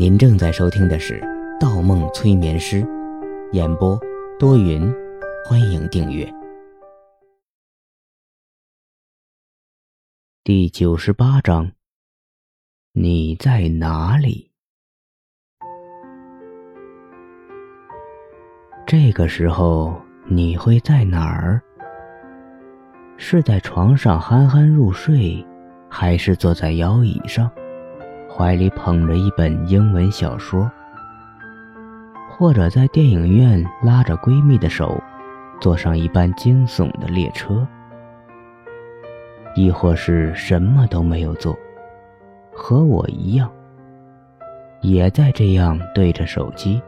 您正在收听的是《盗梦催眠师》，演播多云，欢迎订阅。第九十八章，你在哪里？这个时候你会在哪儿？是在床上酣酣入睡，还是坐在摇椅上？怀里捧着一本英文小说，或者在电影院拉着闺蜜的手，坐上一班惊悚的列车，亦或是什么都没有做，和我一样，也在这样对着手机，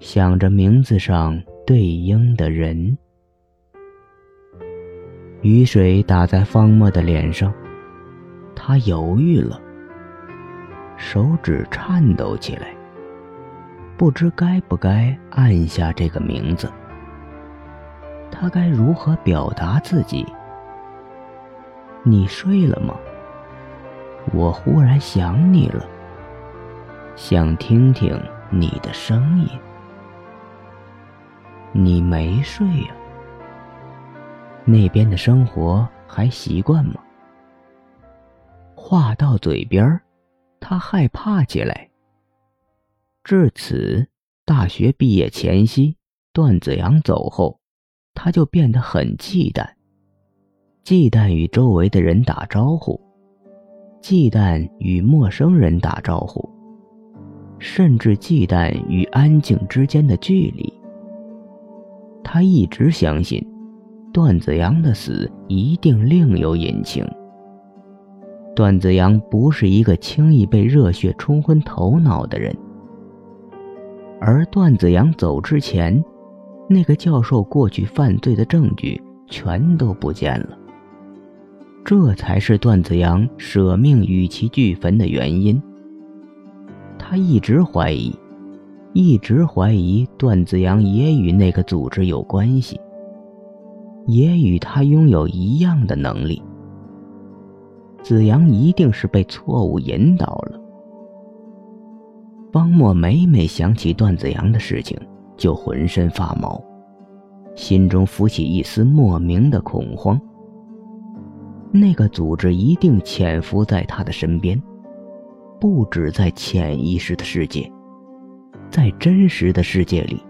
想着名字上对应的人。雨水打在方墨的脸上，他犹豫了。手指颤抖起来，不知该不该按下这个名字。他该如何表达自己？你睡了吗？我忽然想你了，想听听你的声音。你没睡呀？那边的生活还习惯吗？话到嘴边儿。他害怕起来。至此，大学毕业前夕，段子阳走后，他就变得很忌惮，忌惮与周围的人打招呼，忌惮与陌生人打招呼，甚至忌惮与安静之间的距离。他一直相信，段子阳的死一定另有隐情。段子阳不是一个轻易被热血冲昏头脑的人，而段子阳走之前，那个教授过去犯罪的证据全都不见了。这才是段子阳舍命与其俱焚的原因。他一直怀疑，一直怀疑段子阳也与那个组织有关系，也与他拥有一样的能力。子阳一定是被错误引导了。方墨每每想起段子阳的事情，就浑身发毛，心中浮起一丝莫名的恐慌。那个组织一定潜伏在他的身边，不止在潜意识的世界，在真实的世界里，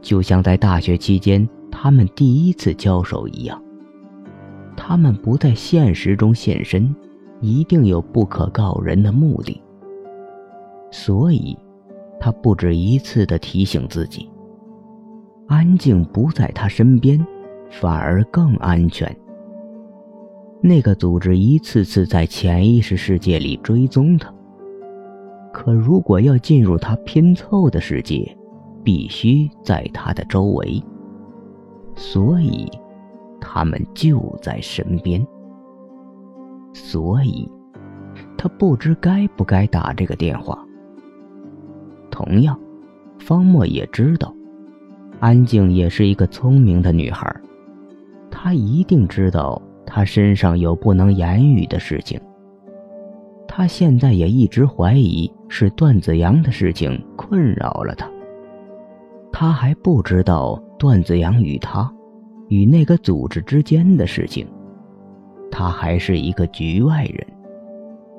就像在大学期间他们第一次交手一样。他们不在现实中现身，一定有不可告人的目的。所以，他不止一次的提醒自己：安静不在他身边，反而更安全。那个组织一次次在潜意识世界里追踪他，可如果要进入他拼凑的世界，必须在他的周围。所以。他们就在身边，所以，他不知该不该打这个电话。同样，方墨也知道，安静也是一个聪明的女孩，她一定知道他身上有不能言语的事情。他现在也一直怀疑是段子阳的事情困扰了他。他还不知道段子阳与他。与那个组织之间的事情，他还是一个局外人，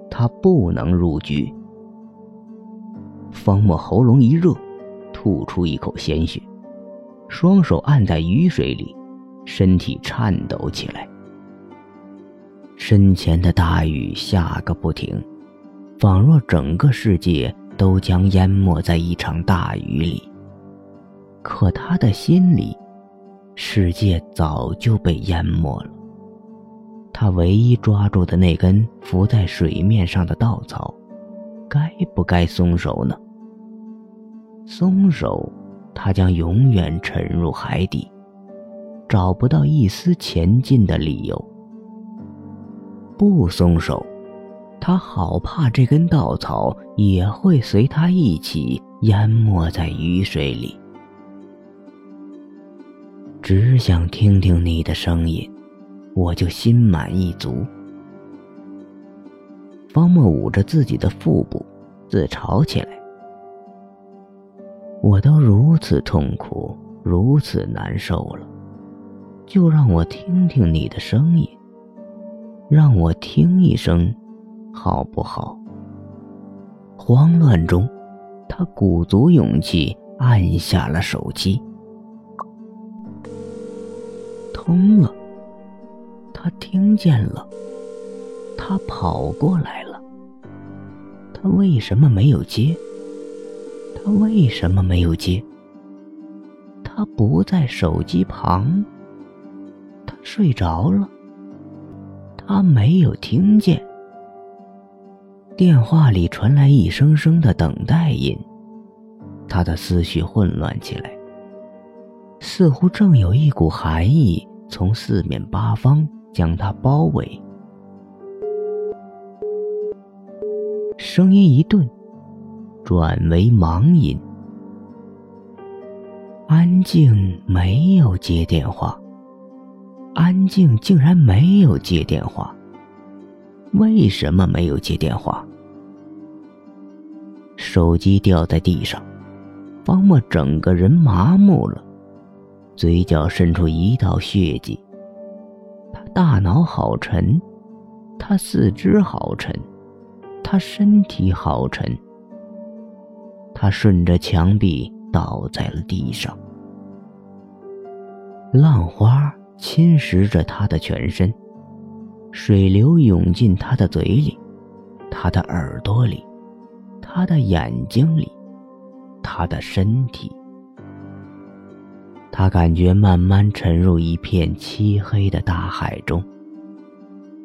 他不能入局。方墨喉咙一热，吐出一口鲜血，双手按在雨水里，身体颤抖起来。身前的大雨下个不停，仿若整个世界都将淹没在一场大雨里。可他的心里。世界早就被淹没了。他唯一抓住的那根浮在水面上的稻草，该不该松手呢？松手，他将永远沉入海底，找不到一丝前进的理由。不松手，他好怕这根稻草也会随他一起淹没在雨水里。只想听听你的声音，我就心满意足。方墨捂着自己的腹部，自嘲起来。我都如此痛苦，如此难受了，就让我听听你的声音，让我听一声，好不好？慌乱中，他鼓足勇气按下了手机，通了。他听见了，他跑过来了。他为什么没有接？他为什么没有接？他不在手机旁。他睡着了。他没有听见。电话里传来一声声的等待音，他的思绪混乱起来，似乎正有一股寒意从四面八方将他包围。声音一顿。转为忙音，安静没有接电话。安静竟然没有接电话，为什么没有接电话？手机掉在地上，方墨整个人麻木了，嘴角渗出一道血迹。他大脑好沉，他四肢好沉，他身体好沉。他顺着墙壁倒在了地上，浪花侵蚀着他的全身，水流涌进他的嘴里，他的耳朵里，他的眼睛里，他的身体。他感觉慢慢沉入一片漆黑的大海中，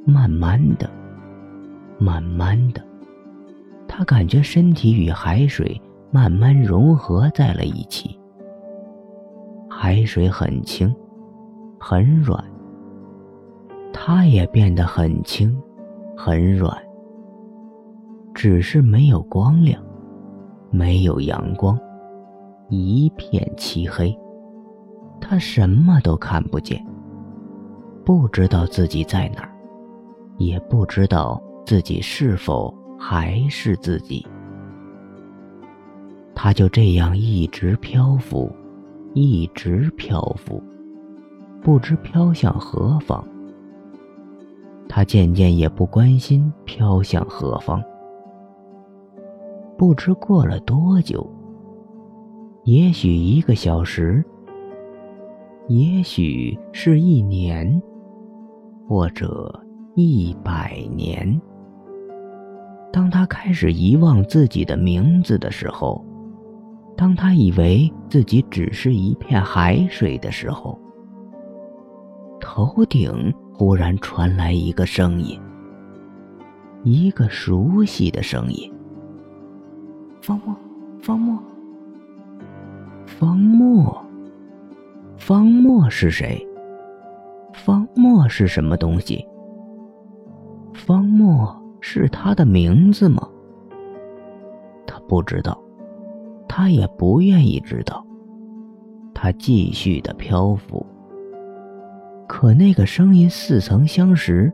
慢慢的，慢慢的，他感觉身体与海水。慢慢融合在了一起。海水很轻，很软。他也变得很轻，很软。只是没有光亮，没有阳光，一片漆黑。他什么都看不见，不知道自己在哪儿，也不知道自己是否还是自己。他就这样一直漂浮，一直漂浮，不知飘向何方。他渐渐也不关心飘向何方。不知过了多久，也许一个小时，也许是一年，或者一百年。当他开始遗忘自己的名字的时候。当他以为自己只是一片海水的时候，头顶忽然传来一个声音，一个熟悉的声音：“方墨，方墨，方墨，方墨是谁？方墨是什么东西？方墨是他的名字吗？他不知道。”他也不愿意知道。他继续的漂浮。可那个声音似曾相识。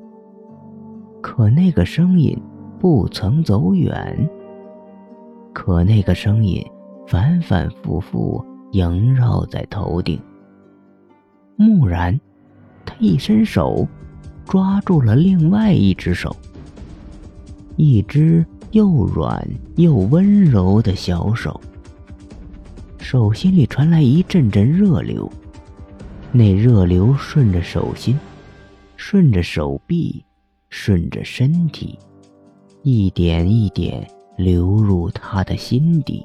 可那个声音不曾走远。可那个声音反反复复萦绕在头顶。蓦然，他一伸手，抓住了另外一只手。一只又软又温柔的小手。手心里传来一阵阵热流，那热流顺着手心，顺着手臂，顺着身体，一点一点流入他的心底。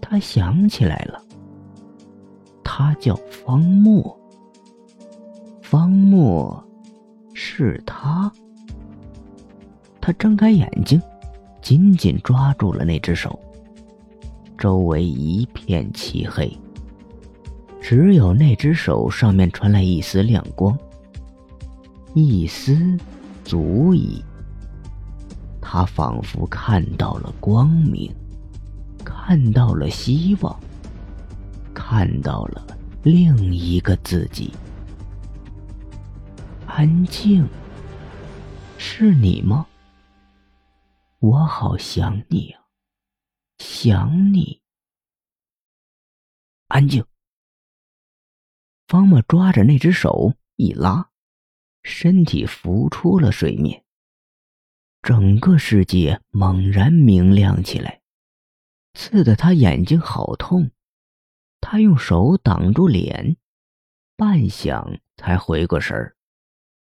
他想起来了，他叫方墨。方墨，是他。他睁开眼睛，紧紧抓住了那只手。周围一片漆黑，只有那只手上面传来一丝亮光。一丝，足矣。他仿佛看到了光明，看到了希望，看到了另一个自己。安静，是你吗？我好想你啊，想你。安静。方墨抓着那只手一拉，身体浮出了水面。整个世界猛然明亮起来，刺得他眼睛好痛。他用手挡住脸，半晌才回过神儿，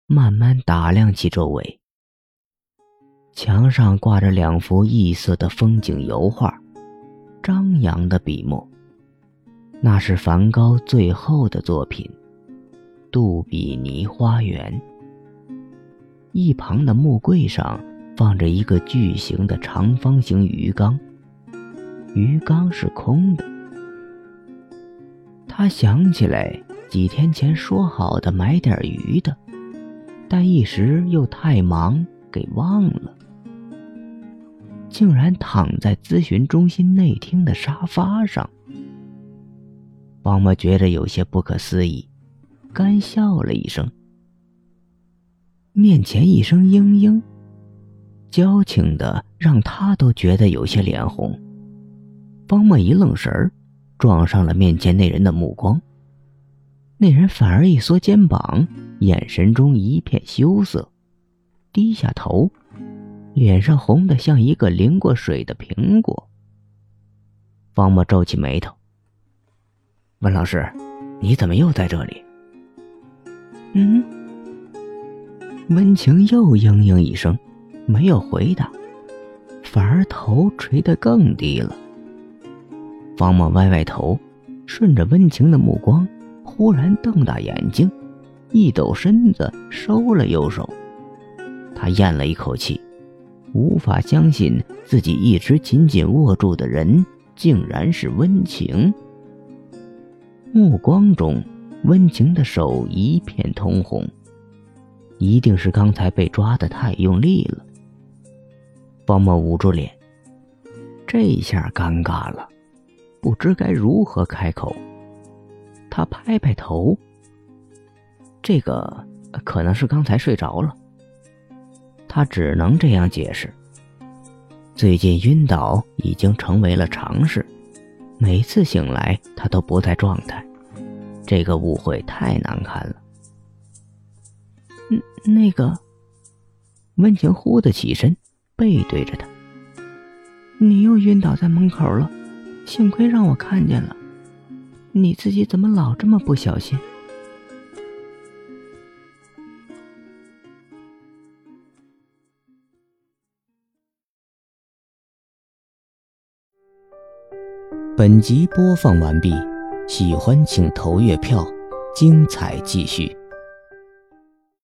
慢慢打量起周围。墙上挂着两幅异色的风景油画，张扬的笔墨。那是梵高最后的作品《杜比尼花园》。一旁的木柜上放着一个巨型的长方形鱼缸，鱼缸是空的。他想起来几天前说好的买点鱼的，但一时又太忙，给忘了。竟然躺在咨询中心内厅的沙发上。方墨觉得有些不可思议，干笑了一声。面前一声嘤嘤，矫情的让他都觉得有些脸红。方墨一愣神儿，撞上了面前那人的目光。那人反而一缩肩膀，眼神中一片羞涩，低下头，脸上红的像一个淋过水的苹果。方墨皱起眉头。温老师，你怎么又在这里？嗯。温情又嘤嘤一声，没有回答，反而头垂得更低了。方墨歪歪头，顺着温情的目光，忽然瞪大眼睛，一抖身子收了右手。他咽了一口气，无法相信自己一直紧紧握住的人，竟然是温情。目光中，温情的手一片通红，一定是刚才被抓的太用力了。方墨捂住脸，这下尴尬了，不知该如何开口。他拍拍头，这个可能是刚才睡着了。他只能这样解释。最近晕倒已经成为了常事。每次醒来，他都不在状态，这个误会太难看了。嗯，那个，温情忽的起身，背对着他。你又晕倒在门口了，幸亏让我看见了。你自己怎么老这么不小心？本集播放完毕，喜欢请投月票，精彩继续。